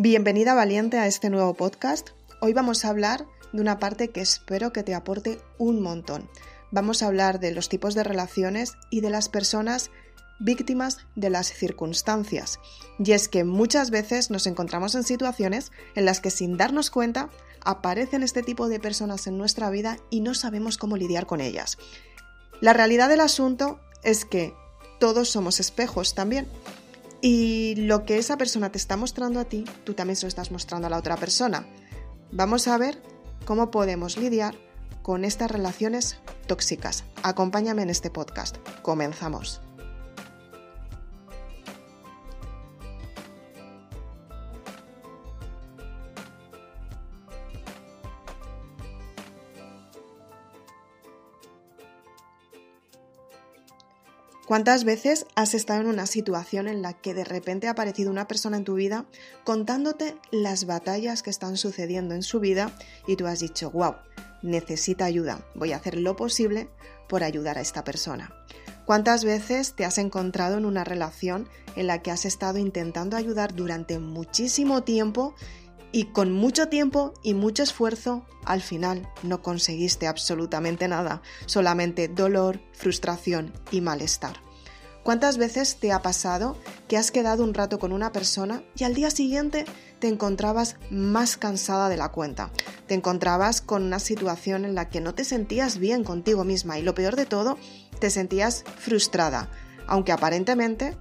Bienvenida valiente a este nuevo podcast. Hoy vamos a hablar de una parte que espero que te aporte un montón. Vamos a hablar de los tipos de relaciones y de las personas víctimas de las circunstancias. Y es que muchas veces nos encontramos en situaciones en las que sin darnos cuenta aparecen este tipo de personas en nuestra vida y no sabemos cómo lidiar con ellas. La realidad del asunto es que todos somos espejos también. Y lo que esa persona te está mostrando a ti, tú también se lo estás mostrando a la otra persona. Vamos a ver cómo podemos lidiar con estas relaciones tóxicas. Acompáñame en este podcast. Comenzamos. ¿Cuántas veces has estado en una situación en la que de repente ha aparecido una persona en tu vida contándote las batallas que están sucediendo en su vida y tú has dicho, wow, necesita ayuda, voy a hacer lo posible por ayudar a esta persona? ¿Cuántas veces te has encontrado en una relación en la que has estado intentando ayudar durante muchísimo tiempo y con mucho tiempo y mucho esfuerzo, al final no conseguiste absolutamente nada, solamente dolor, frustración y malestar. ¿Cuántas veces te ha pasado que has quedado un rato con una persona y al día siguiente te encontrabas más cansada de la cuenta? Te encontrabas con una situación en la que no te sentías bien contigo misma y lo peor de todo, te sentías frustrada, aunque aparentemente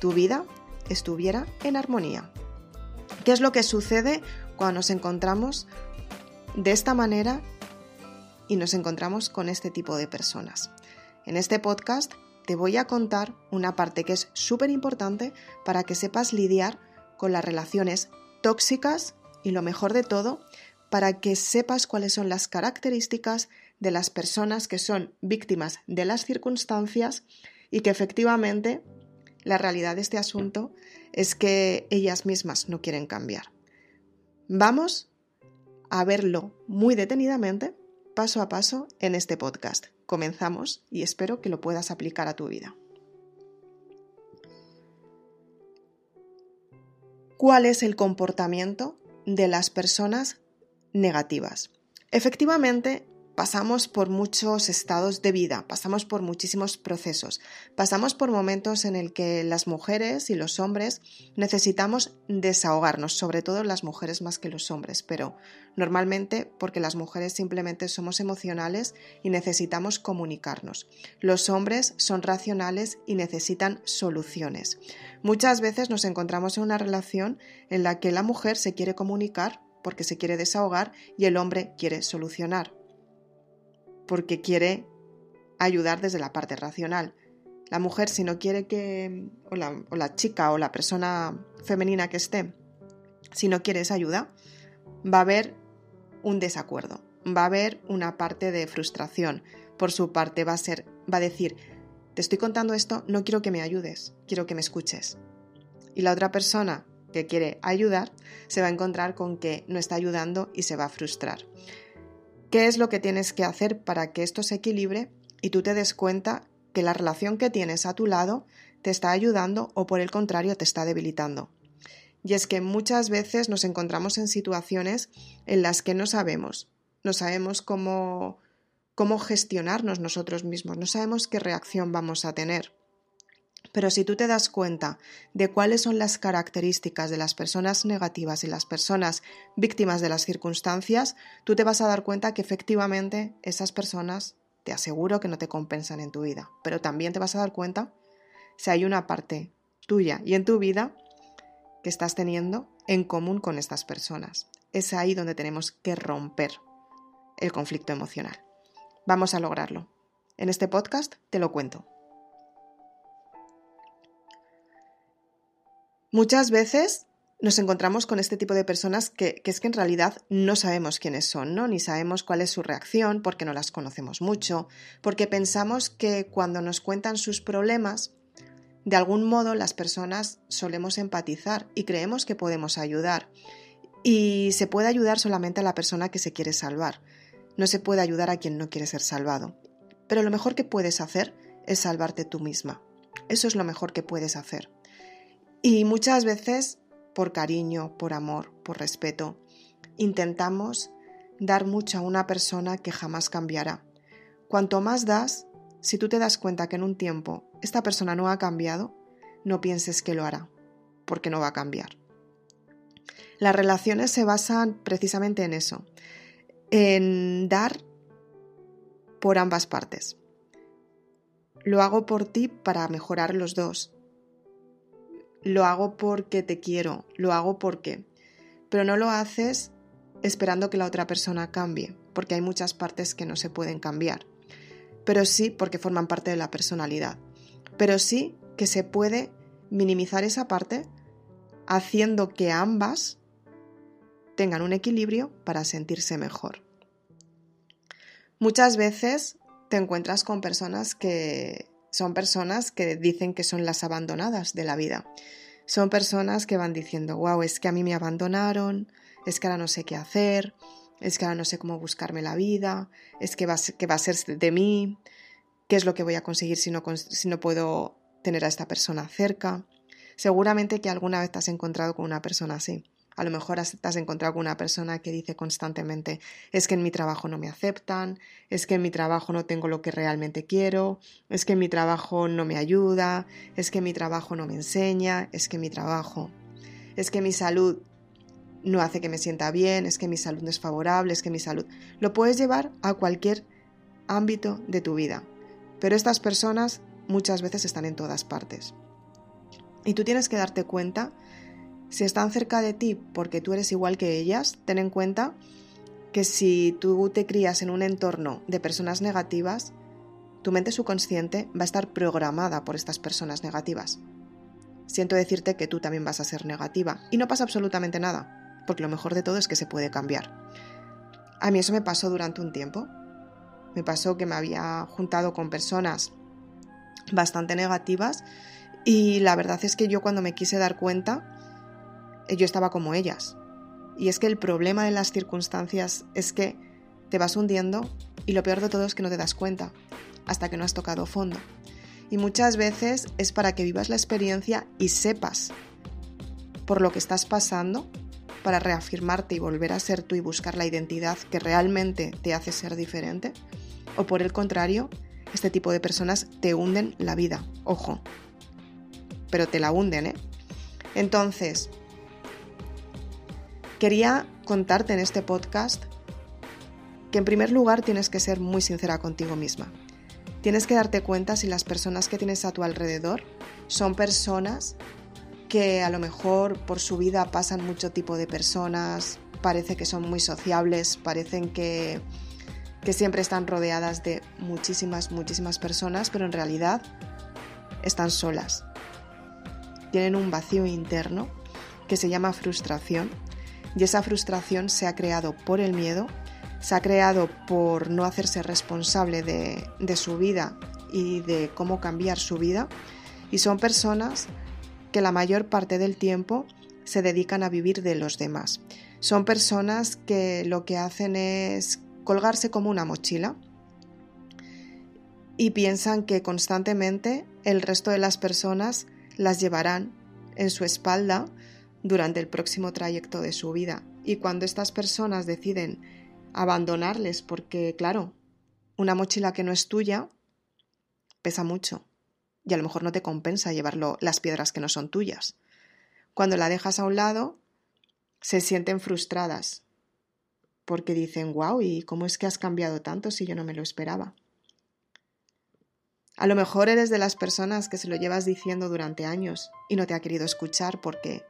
tu vida estuviera en armonía. ¿Qué es lo que sucede cuando nos encontramos de esta manera y nos encontramos con este tipo de personas? En este podcast te voy a contar una parte que es súper importante para que sepas lidiar con las relaciones tóxicas y lo mejor de todo, para que sepas cuáles son las características de las personas que son víctimas de las circunstancias y que efectivamente la realidad de este asunto es que ellas mismas no quieren cambiar. Vamos a verlo muy detenidamente, paso a paso, en este podcast. Comenzamos y espero que lo puedas aplicar a tu vida. ¿Cuál es el comportamiento de las personas negativas? Efectivamente, pasamos por muchos estados de vida, pasamos por muchísimos procesos, pasamos por momentos en el que las mujeres y los hombres necesitamos desahogarnos, sobre todo las mujeres más que los hombres, pero normalmente porque las mujeres simplemente somos emocionales y necesitamos comunicarnos. Los hombres son racionales y necesitan soluciones. Muchas veces nos encontramos en una relación en la que la mujer se quiere comunicar porque se quiere desahogar y el hombre quiere solucionar porque quiere ayudar desde la parte racional. La mujer, si no quiere que, o la, chica o la persona femenina que esté, si no quiere esa ayuda, va a haber un desacuerdo, va a haber una parte de frustración. Por su parte va a ser, va a decir, te estoy contando esto, no quiero que me ayudes, quiero que me escuches. Y la otra persona que quiere ayudar se va a encontrar con que no está ayudando y se va a frustrar. ¿Qué es lo que tienes que hacer para que esto se equilibre y tú te des cuenta que la relación que tienes a tu lado te está ayudando o por el contrario te está debilitando? Y es que muchas veces nos encontramos en situaciones en las que no sabemos, no sabemos cómo, cómo gestionarnos nosotros mismos, no sabemos qué reacción vamos a tener. Pero si tú te das cuenta de cuáles son las características de las personas negativas y las personas víctimas de las circunstancias, tú te vas a dar cuenta que efectivamente esas personas te aseguro que no te compensan en tu vida. Pero también te vas a dar cuenta si hay una parte tuya y en tu vida que estás teniendo en común con estas personas. Es ahí donde tenemos que romper el conflicto emocional. Vamos a lograrlo. En este podcast te lo cuento. Muchas veces nos encontramos con este tipo de personas que, es que en realidad no sabemos quiénes son, ¿no? Ni sabemos cuál es su reacción, porque no las conocemos mucho, porque pensamos que cuando nos cuentan sus problemas, de algún modo las personas solemos empatizar y creemos que podemos ayudar. Y se puede ayudar solamente a la persona que se quiere salvar. No se puede ayudar a quien no quiere ser salvado. Pero lo mejor que puedes hacer es salvarte tú misma. Eso es lo mejor que puedes hacer. Y muchas veces por cariño, por amor, por respeto. Intentamos dar mucho a una persona que jamás cambiará. Cuanto más das, si tú te das cuenta que en un tiempo esta persona no ha cambiado, no pienses que lo hará, porque no va a cambiar. Las relaciones se basan precisamente en eso, en dar por ambas partes. Lo hago por ti para mejorar los dos. Lo hago porque te quiero, lo hago porque... Pero no lo haces esperando que la otra persona cambie, porque hay muchas partes que no se pueden cambiar. Pero sí porque forman parte de la personalidad. Pero sí que se puede minimizar esa parte haciendo que ambas tengan un equilibrio para sentirse mejor. Muchas veces te encuentras con personas que son personas que dicen que son las abandonadas de la vida. Son personas que van diciendo, wow, es que a mí me abandonaron, es que ahora no sé qué hacer, es que ahora no sé cómo buscarme la vida, es que va, que va a ser de mí, qué es lo que voy a conseguir si no, si no puedo tener a esta persona cerca. Seguramente que alguna vez te has encontrado con una persona así. A lo mejor te has encontrado con una persona que dice constantemente es que en mi trabajo no me aceptan, es que en mi trabajo no tengo lo que realmente quiero, es que en mi trabajo no me ayuda, es que mi trabajo no me enseña, es que mi trabajo, es que mi salud no hace que me sienta bien, es que mi salud no es favorable, es que mi salud... Lo puedes llevar a cualquier ámbito de tu vida, pero estas personas muchas veces están en todas partes. Y tú tienes que darte cuenta si están cerca de ti porque tú eres igual que ellas, ten en cuenta que si tú te crías en un entorno de personas negativas, tu mente subconsciente va a estar programada por estas personas negativas. Siento decirte que tú también vas a ser negativa y no pasa absolutamente nada, porque lo mejor de todo es que se puede cambiar. A mí eso me pasó durante un tiempo. Me pasó que me había juntado con personas bastante negativas y la verdad es que yo cuando me quise dar cuenta yo estaba como ellas. Y es que el problema de las circunstancias es que te vas hundiendo y lo peor de todo es que no te das cuenta hasta que no has tocado fondo. Y muchas veces es para que vivas la experiencia y sepas por lo que estás pasando para reafirmarte y volver a ser tú y buscar la identidad que realmente te hace ser diferente. O por el contrario, este tipo de personas te hunden la vida, ojo. Pero te la hunden, ¿eh? Entonces, Quería contarte en este podcast que en primer lugar tienes que ser muy sincera contigo misma. Tienes que darte cuenta si las personas que tienes a tu alrededor son personas que a lo mejor por su vida pasan mucho tipo de personas, parece que son muy sociables, parecen que, que siempre están rodeadas de muchísimas, muchísimas personas, pero en realidad están solas. Tienen un vacío interno que se llama frustración y esa frustración se ha creado por el miedo, se ha creado por no hacerse responsable de, de su vida y de cómo cambiar su vida. Y son personas que la mayor parte del tiempo se dedican a vivir de los demás. Son personas que lo que hacen es colgarse como una mochila y piensan que constantemente el resto de las personas las llevarán en su espalda durante el próximo trayecto de su vida. Y cuando estas personas deciden abandonarles porque, claro, una mochila que no es tuya pesa mucho y a lo mejor no te compensa llevarlo las piedras que no son tuyas. Cuando la dejas a un lado, se sienten frustradas porque dicen, wow, ¿y cómo es que has cambiado tanto si yo no me lo esperaba? A lo mejor eres de las personas que se lo llevas diciendo durante años y no te ha querido escuchar porque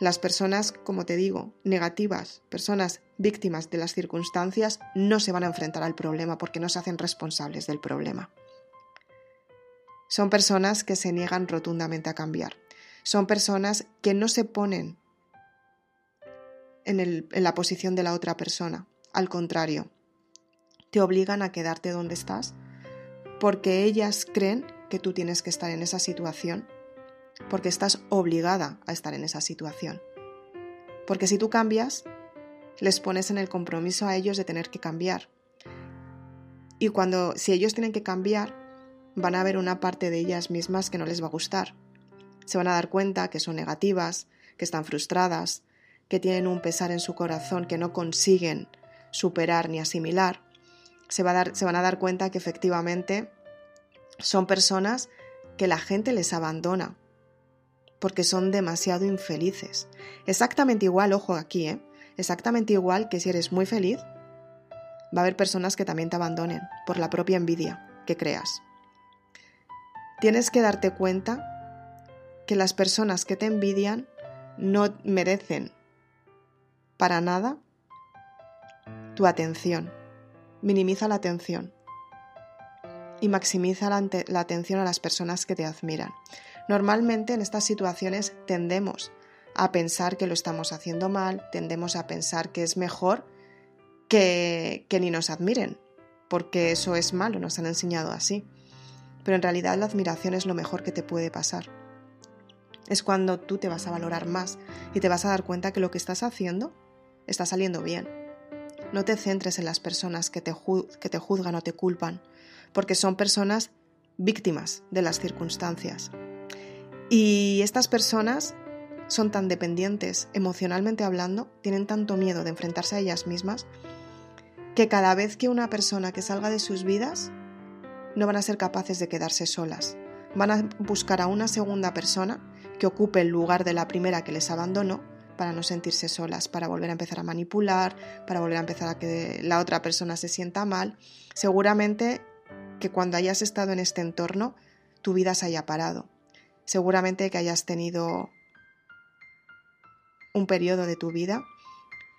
las personas, como te digo, negativas, personas víctimas de las circunstancias, no se van a enfrentar al problema porque no se hacen responsables del problema. Son personas que se niegan rotundamente a cambiar. Son personas que no se ponen en, la posición de la otra persona. Al contrario, te obligan a quedarte donde estás porque ellas creen que tú tienes que estar en esa situación porque estás obligada a estar en esa situación. Porque si tú cambias, les pones en el compromiso a ellos de tener que cambiar. Y cuando, si ellos tienen que cambiar, van a ver una parte de ellas mismas que no les va a gustar. Se van a dar cuenta que son negativas, que están frustradas, que tienen un pesar en su corazón que no consiguen superar ni asimilar, se, a dar, se van a dar cuenta que efectivamente son personas que la gente les abandona porque son demasiado infelices. Exactamente igual, ojo aquí, ¿eh? Exactamente igual que si eres muy feliz, va a haber personas que también te abandonen por la propia envidia que creas. Tienes que darte cuenta que las personas que te envidian no merecen para nada tu atención. Minimiza la atención y maximiza la, atención a las personas que te admiran. Normalmente en estas situaciones tendemos a pensar que lo estamos haciendo mal, tendemos a pensar que es mejor que, ni nos admiren, porque eso es malo, nos han enseñado así. Pero en realidad la admiración es lo mejor que te puede pasar. Es cuando tú te vas a valorar más y te vas a dar cuenta que lo que estás haciendo está saliendo bien. No te centres en las personas que te juzgan o te culpan, porque son personas víctimas de las circunstancias. Y estas personas son tan dependientes emocionalmente hablando, tienen tanto miedo de enfrentarse a ellas mismas, que cada vez que una persona que salga de sus vidas no van a ser capaces de quedarse solas. Van a buscar a una segunda persona que ocupe el lugar de la primera que les abandonó para no sentirse solas, para volver a empezar a manipular, para volver a empezar a que la otra persona se sienta mal. Seguramente que cuando hayas estado en este entorno, tu vida se haya parado. Seguramente que hayas tenido un periodo de tu vida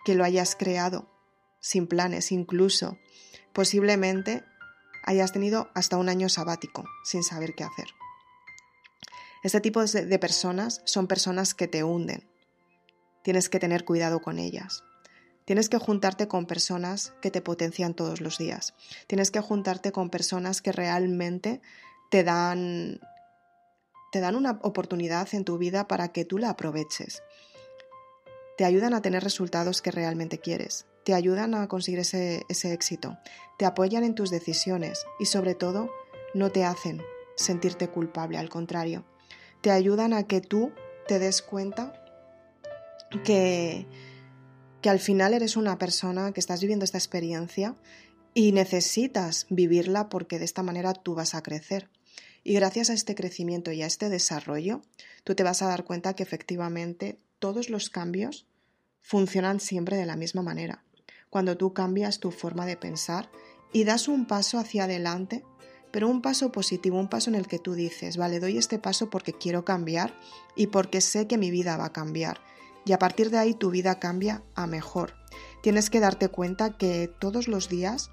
que lo hayas creado sin planes, incluso posiblemente hayas tenido hasta un año sabático sin saber qué hacer. Este tipo de personas son personas que te hunden. Tienes que tener cuidado con ellas. Tienes que juntarte con personas que te potencian todos los días. Tienes que juntarte con personas que realmente te dan te dan una oportunidad en tu vida para que tú la aproveches. Te ayudan a tener resultados que realmente quieres te ayudan a conseguir ese, éxito, te apoyan en tus decisiones y sobre todo no te hacen sentirte culpable, al contrario, te ayudan a que tú te des cuenta que, que al final eres una persona que estás viviendo esta experiencia y necesitas vivirla porque de esta manera tú vas a crecer. Y gracias a este crecimiento y a este desarrollo, tú te vas a dar cuenta que efectivamente todos los cambios funcionan siempre de la misma manera cuando tú cambias tu forma de pensar y das un paso hacia adelante, pero un paso positivo, un paso en el que tú dices, vale, doy este paso porque quiero cambiar y porque sé que mi vida va a cambiar. Y a partir de ahí tu vida cambia a mejor. Tienes que darte cuenta que todos los días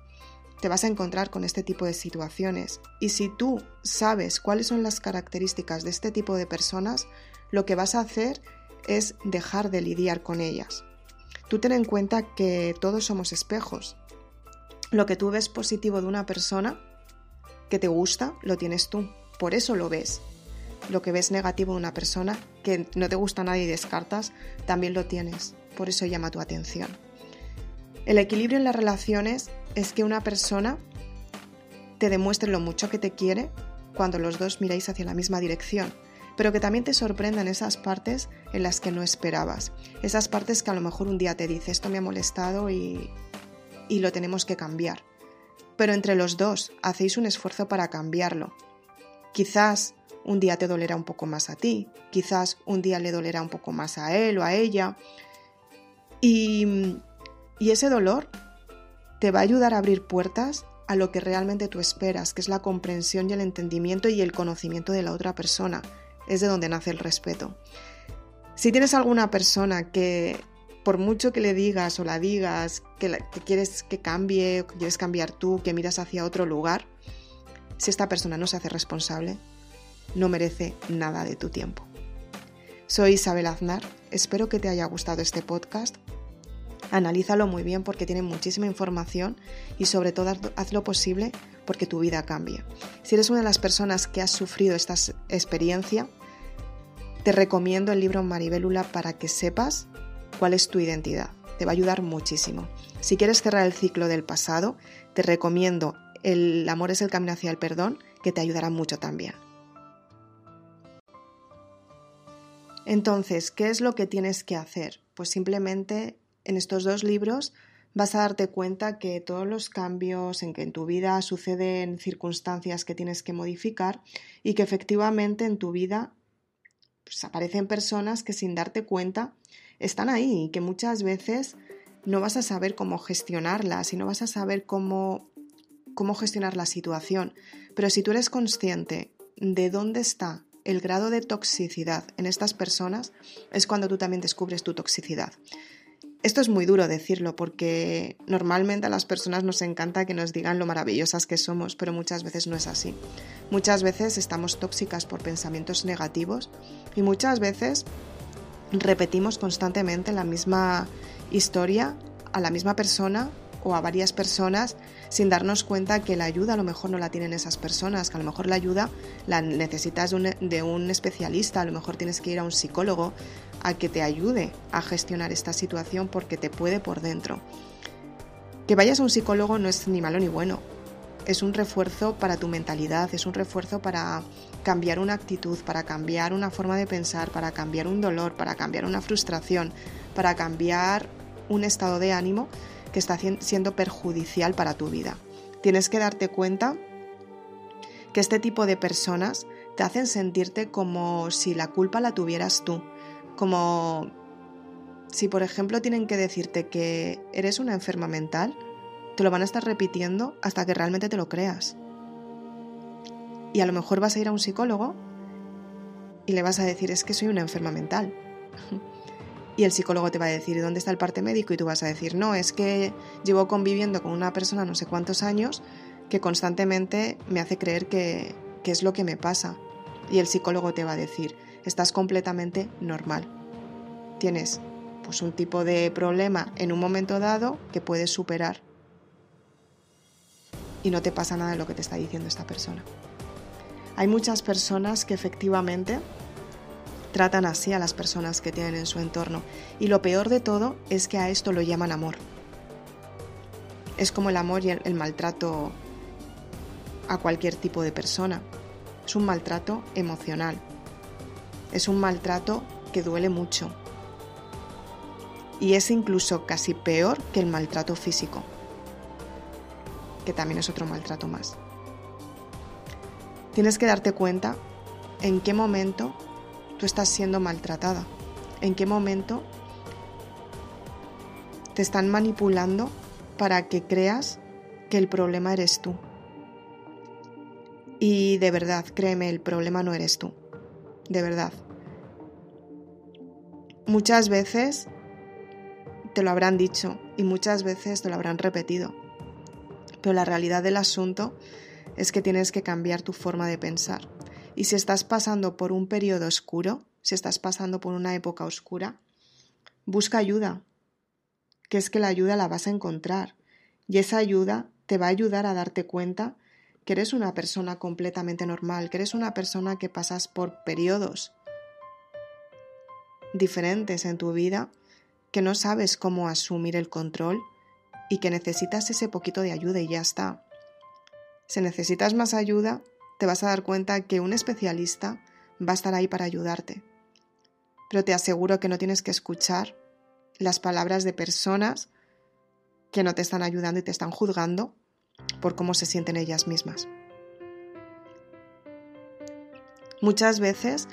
te vas a encontrar con este tipo de situaciones. Y si tú sabes cuáles son las características de este tipo de personas, lo que vas a hacer es dejar de lidiar con ellas. Tú ten en cuenta que todos somos espejos. Lo que tú ves positivo de una persona que te gusta, lo tienes tú. Por eso lo ves. Lo que ves negativo de una persona que no te gusta a nadie y descartas, también lo tienes. Por eso llama tu atención. El equilibrio en las relaciones es que una persona te demuestre lo mucho que te quiere cuando los dos miráis hacia la misma dirección pero que también te sorprendan esas partes en las que no esperabas. Esas partes que a lo mejor un día te dice, esto me ha molestado y, y lo tenemos que cambiar. Pero entre los dos hacéis un esfuerzo para cambiarlo. Quizás un día te dolerá un poco más a ti, quizás un día le dolerá un poco más a él o a ella. Y, y ese dolor te va a ayudar a abrir puertas a lo que realmente tú esperas, que es la comprensión y el entendimiento y el conocimiento de la otra persona, es de donde nace el respeto. Si tienes alguna persona que por mucho que le digas o la digas que, quieres que cambie, que quieres cambiar tú, que miras hacia otro lugar, si esta persona no se hace responsable, no merece nada de tu tiempo. Soy Isabel Aznar, espero que te haya gustado este podcast. Analízalo muy bien porque tiene muchísima información y sobre todo haz lo posible porque tu vida cambie. Si eres una de las personas que has sufrido esta experiencia, te recomiendo el libro Maribélula para que sepas cuál es tu identidad. Te va a ayudar muchísimo. Si quieres cerrar el ciclo del pasado, te recomiendo El amor es el camino hacia el perdón, que te ayudará mucho también. Entonces, ¿qué es lo que tienes que hacer? Pues simplemente en estos dos libros vas a darte cuenta que todos los cambios en que en tu vida suceden circunstancias que tienes que modificar y que efectivamente en tu vida pues, aparecen personas que sin darte cuenta están ahí y que muchas veces no vas a saber cómo gestionarlas y no vas a saber cómo, cómo gestionar la situación. Pero si tú eres consciente de dónde está el grado de toxicidad en estas personas, es cuando tú también descubres tu toxicidad. Esto es muy duro decirlo porque normalmente a las personas nos encanta que nos digan lo maravillosas que somos, pero muchas veces no es así. Muchas veces estamos tóxicas por pensamientos negativos y muchas veces repetimos constantemente la misma historia a la misma persona o a varias personas sin darnos cuenta que la ayuda a lo mejor no la tienen esas personas, que a lo mejor la ayuda la necesitas de un, de un, especialista, a lo mejor tienes que ir a un psicólogo a que te ayude a gestionar esta situación porque te puede por dentro. Que vayas a un psicólogo no es ni malo ni bueno, es un refuerzo para tu mentalidad, es un refuerzo para cambiar una actitud, para cambiar una forma de pensar, para cambiar un dolor, para cambiar una frustración, para cambiar un estado de ánimo que está siendo perjudicial para tu vida. Tienes que darte cuenta que este tipo de personas te hacen sentirte como si la culpa la tuvieras tú, como si por ejemplo tienen que decirte que eres una enferma mental, te lo van a estar repitiendo hasta que realmente te lo creas. Y a lo mejor vas a ir a un psicólogo y le vas a decir es que soy una enferma mental. y el psicólogo te va a decir, ¿dónde está el parte médico? Y tú vas a decir, no, es que llevo conviviendo con una persona no sé cuántos años que constantemente me hace creer que, que es lo que me pasa. Y el psicólogo te va a decir, estás completamente normal. Tienes pues un tipo de problema en un momento dado que puedes superar. Y no te pasa nada de lo que te está diciendo esta persona. Hay muchas personas que efectivamente tratan así a las personas que tienen en su entorno. Y lo peor de todo es que a esto lo llaman amor. Es como el amor y el, maltrato a cualquier tipo de persona. Es un maltrato emocional. Es un maltrato que duele mucho. Y es incluso casi peor que el maltrato físico, que también es otro maltrato más. Tienes que darte cuenta en qué momento tú estás siendo maltratada? ¿En qué momento te están manipulando para que creas que el problema eres tú? Y de verdad, créeme, el problema no eres tú. De verdad. Muchas veces te lo habrán dicho y muchas veces te lo habrán repetido. Pero la realidad del asunto es que tienes que cambiar tu forma de pensar. Y si estás pasando por un periodo oscuro, si estás pasando por una época oscura, busca ayuda, que es que la ayuda la vas a encontrar. Y esa ayuda te va a ayudar a darte cuenta que eres una persona completamente normal, que eres una persona que pasas por periodos diferentes en tu vida, que no sabes cómo asumir el control y que necesitas ese poquito de ayuda y ya está. Si necesitas más ayuda, te vas a dar cuenta que un especialista va a estar ahí para ayudarte. Pero te aseguro que no tienes que escuchar las palabras de personas que no te están ayudando y te están juzgando por cómo se sienten ellas mismas. Muchas veces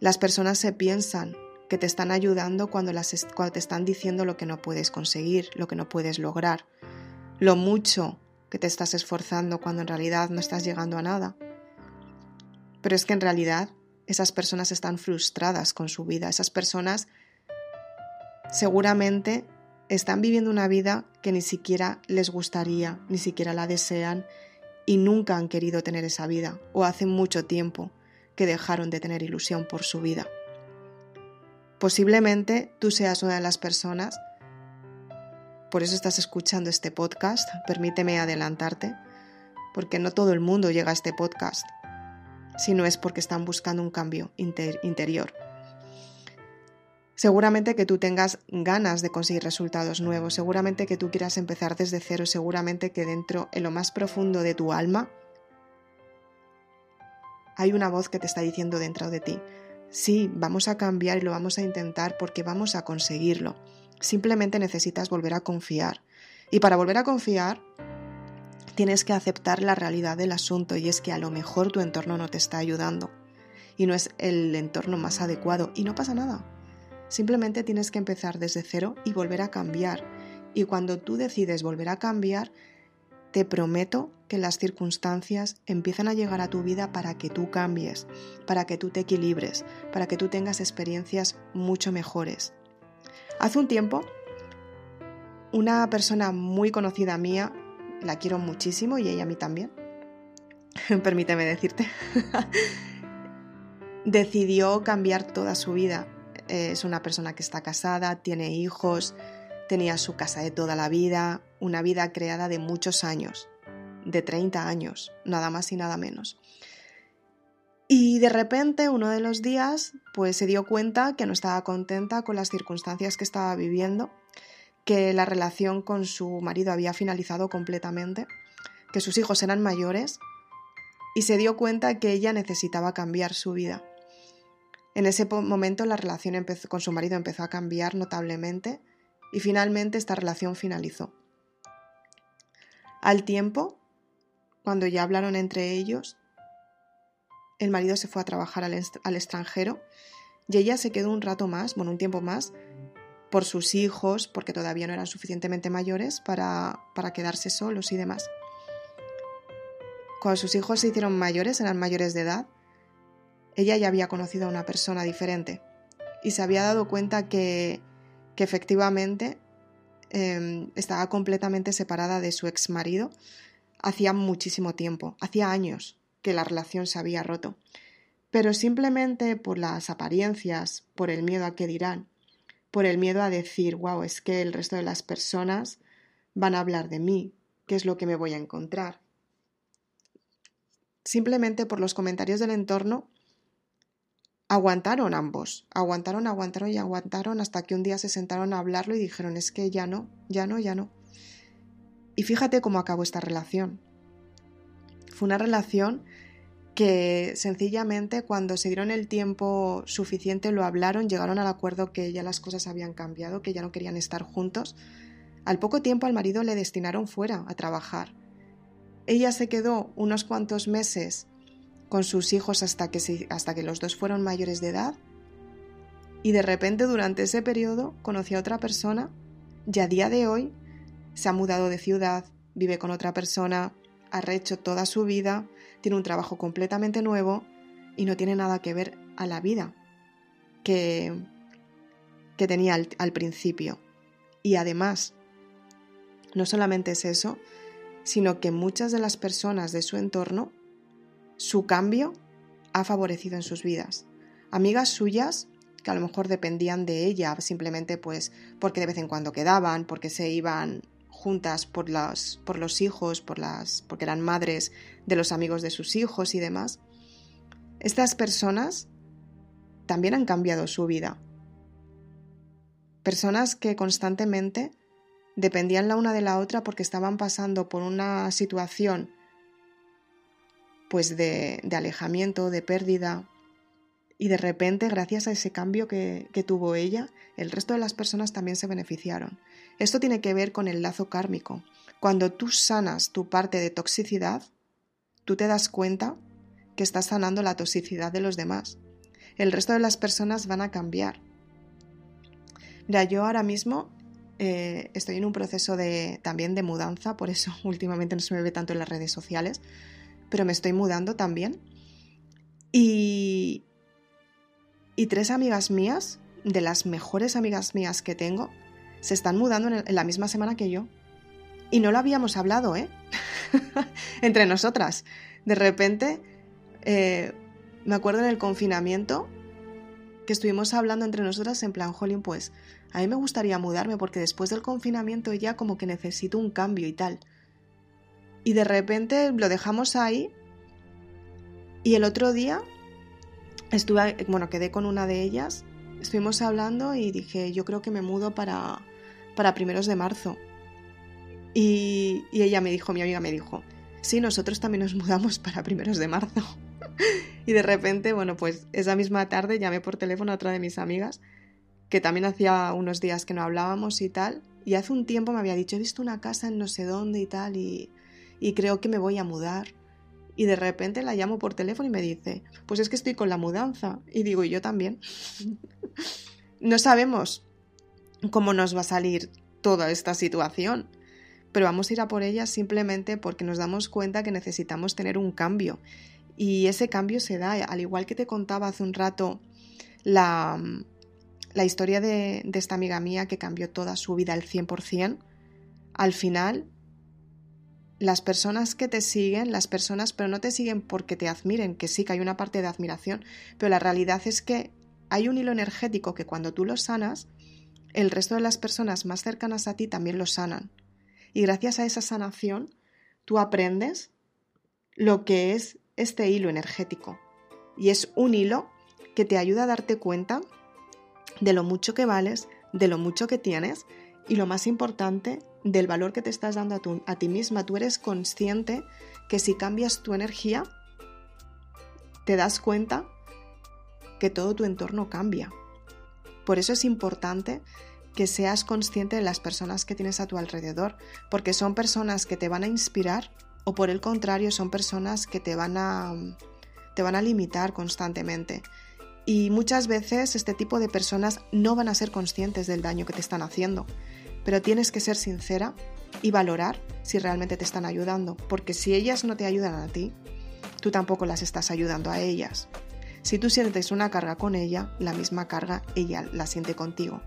las personas se piensan que te están ayudando cuando, cuando te están diciendo lo que no puedes conseguir, lo que no puedes lograr, lo mucho que te estás esforzando cuando en realidad no estás llegando a nada. Pero es que en realidad esas personas están frustradas con su vida, esas personas seguramente están viviendo una vida que ni siquiera les gustaría, ni siquiera la desean y nunca han querido tener esa vida o hace mucho tiempo que dejaron de tener ilusión por su vida. Posiblemente tú seas una de las personas por eso estás escuchando este podcast. Permíteme adelantarte, porque no todo el mundo llega a este podcast, si no es porque están buscando un cambio interior. Seguramente que tú tengas ganas de conseguir resultados nuevos, seguramente que tú quieras empezar desde cero, seguramente que dentro, en lo más profundo de tu alma, hay una voz que te está diciendo dentro de ti, Sí, vamos a cambiar y lo vamos a intentar porque vamos a conseguirlo. Simplemente necesitas volver a confiar. Y para volver a confiar, tienes que aceptar la realidad del asunto y es que a lo mejor tu entorno no te está ayudando y no es el entorno más adecuado y no pasa nada. Simplemente tienes que empezar desde cero y volver a cambiar. Y cuando tú decides volver a cambiar, te prometo que las circunstancias empiezan a llegar a tu vida para que tú cambies, para que tú te equilibres, para que tú tengas experiencias mucho mejores. Hace un tiempo, una persona muy conocida mía, la quiero muchísimo y ella a mí también, permíteme decirte, decidió cambiar toda su vida. Es una persona que está casada, tiene hijos, tenía su casa de toda la vida, una vida creada de muchos años, de 30 años, nada más y nada menos. Y de repente, uno de los días, pues se dio cuenta que no estaba contenta con las circunstancias que estaba viviendo, que la relación con su marido había finalizado completamente, que sus hijos eran mayores, y se dio cuenta que ella necesitaba cambiar su vida. En ese momento la relación con su marido empezó a cambiar notablemente y finalmente esta relación finalizó. Al tiempo, cuando ya hablaron entre ellos, el marido se fue a trabajar al, extranjero y ella se quedó un rato más, bueno, un tiempo más, por sus hijos, porque todavía no eran suficientemente mayores para, para quedarse solos y demás. Cuando sus hijos se hicieron mayores, eran mayores de edad, ella ya había conocido a una persona diferente y se había dado cuenta que, que efectivamente em, estaba completamente separada de su ex marido hacía muchísimo tiempo, hacía años que la relación se había roto. Pero simplemente por las apariencias, por el miedo a qué dirán, por el miedo a decir, wow, es que el resto de las personas van a hablar de mí, qué es lo que me voy a encontrar. Simplemente por los comentarios del entorno Aguantaron ambos, aguantaron, aguantaron y aguantaron hasta que un día se sentaron a hablarlo y dijeron es que ya no, ya no, ya no. Y fíjate cómo acabó esta relación. Fue una relación que sencillamente cuando se dieron el tiempo suficiente lo hablaron, llegaron al acuerdo que ya las cosas habían cambiado, que ya no querían estar juntos. Al poco tiempo al marido le destinaron fuera a trabajar. Ella se quedó unos cuantos meses con sus hijos hasta que, hasta que los dos fueron mayores de edad. Y de repente durante ese periodo conoció a otra persona y a día de hoy se ha mudado de ciudad, vive con otra persona, ha rehecho toda su vida, tiene un trabajo completamente nuevo y no tiene nada que ver a la vida que, que tenía al principio. Y además, no solamente es eso, sino que muchas de las personas de su entorno su cambio ha favorecido en sus vidas. Amigas suyas que a lo mejor dependían de ella simplemente pues porque de vez en cuando quedaban, porque se iban juntas por, por los hijos, por las, porque eran madres de los amigos de sus hijos y demás. Estas personas también han cambiado su vida. Personas que constantemente dependían la una de la otra porque estaban pasando por una situación pues de, alejamiento, de pérdida. Y de repente, gracias a ese cambio que, que tuvo ella, el resto de las personas también se beneficiaron. Esto tiene que ver con el lazo kármico. Cuando tú sanas tu parte de toxicidad, tú te das cuenta que estás sanando la toxicidad de los demás. El resto de las personas van a cambiar. Mira, yo ahora mismo eh, estoy en un proceso de, también de mudanza, por eso últimamente no se me ve tanto en las redes sociales, pero me estoy mudando también. Y, y tres amigas mías, de las mejores amigas mías que tengo, se están mudando en, la misma semana que yo. Y no lo habíamos hablado, ¿eh? Entre nosotras. De repente, eh, me acuerdo en el confinamiento que estuvimos hablando entre nosotras en plan, Jolín, pues a mí me gustaría mudarme porque después del confinamiento ya como que necesito un cambio y tal. Y de repente lo dejamos ahí. Y el otro día estuve, bueno, quedé con una de ellas. Estuvimos hablando y dije, yo creo que me mudo para, para primeros de marzo. Y, y ella me dijo, mi amiga me dijo, sí, nosotros también nos mudamos para primeros de marzo. y de repente, bueno, pues esa misma tarde llamé por teléfono a otra de mis amigas, que también hacía unos días que no hablábamos y tal, y hace un tiempo me había dicho, he visto una casa en no sé dónde y tal, y, y creo que me voy a mudar. Y de repente la llamo por teléfono y me dice, pues es que estoy con la mudanza. Y digo, y yo también. no sabemos cómo nos va a salir toda esta situación, pero vamos a ir a por ella simplemente porque nos damos cuenta que necesitamos tener un cambio. Y ese cambio se da, al igual que te contaba hace un rato la, la historia de, de esta amiga mía que cambió toda su vida al 100%, al final las personas que te siguen, las personas, pero no te siguen porque te admiren, que sí que hay una parte de admiración, pero la realidad es que hay un hilo energético que cuando tú lo sanas, el resto de las personas más cercanas a ti también lo sanan. Y gracias a esa sanación, tú aprendes lo que es este hilo energético. Y es un hilo que te ayuda a darte cuenta de lo mucho que vales, de lo mucho que tienes y lo más importante, del valor que te estás dando a, ti misma. Tú eres consciente que si cambias tu energía, te das cuenta que todo tu entorno cambia. Por eso es importante que seas consciente de las personas que tienes a tu alrededor, porque son personas que te van a inspirar o por el contrario son personas que te van a te van a limitar constantemente. Y muchas veces este tipo de personas no van a ser conscientes del daño que te están haciendo, pero tienes que ser sincera y valorar si realmente te están ayudando, porque si ellas no te ayudan a ti, tú tampoco las estás ayudando a ellas. Si tú sientes una carga con ella, la misma carga ella la siente contigo.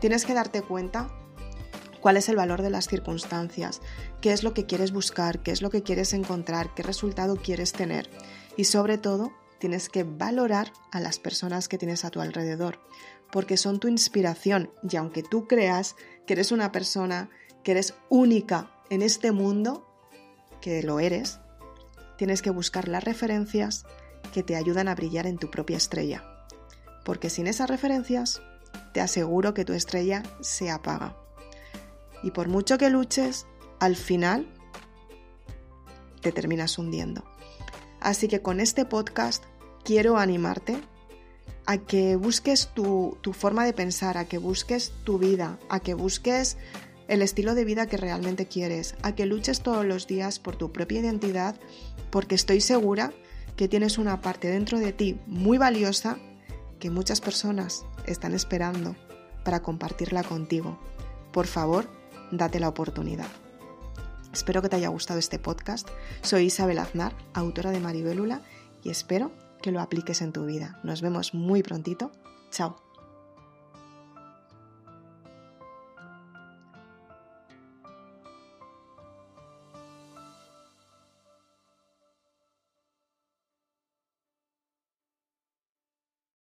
Tienes que darte cuenta cuál es el valor de las circunstancias, qué es lo que quieres buscar, qué es lo que quieres encontrar, qué resultado quieres tener y sobre todo tienes que valorar a las personas que tienes a tu alrededor, porque son tu inspiración y aunque tú creas que eres una persona, que eres única en este mundo, que lo eres, tienes que buscar las referencias que te ayudan a brillar en tu propia estrella, porque sin esas referencias te aseguro que tu estrella se apaga. Y por mucho que luches, al final te terminas hundiendo. Así que con este podcast quiero animarte a que busques tu, forma de pensar, a que busques tu vida, a que busques el estilo de vida que realmente quieres, a que luches todos los días por tu propia identidad, porque estoy segura que tienes una parte dentro de ti muy valiosa que muchas personas están esperando para compartirla contigo. Por favor, date la oportunidad. Espero que te haya gustado este podcast. Soy Isabel Aznar, autora de Maribélula, y espero que lo apliques en tu vida. Nos vemos muy prontito. Chao.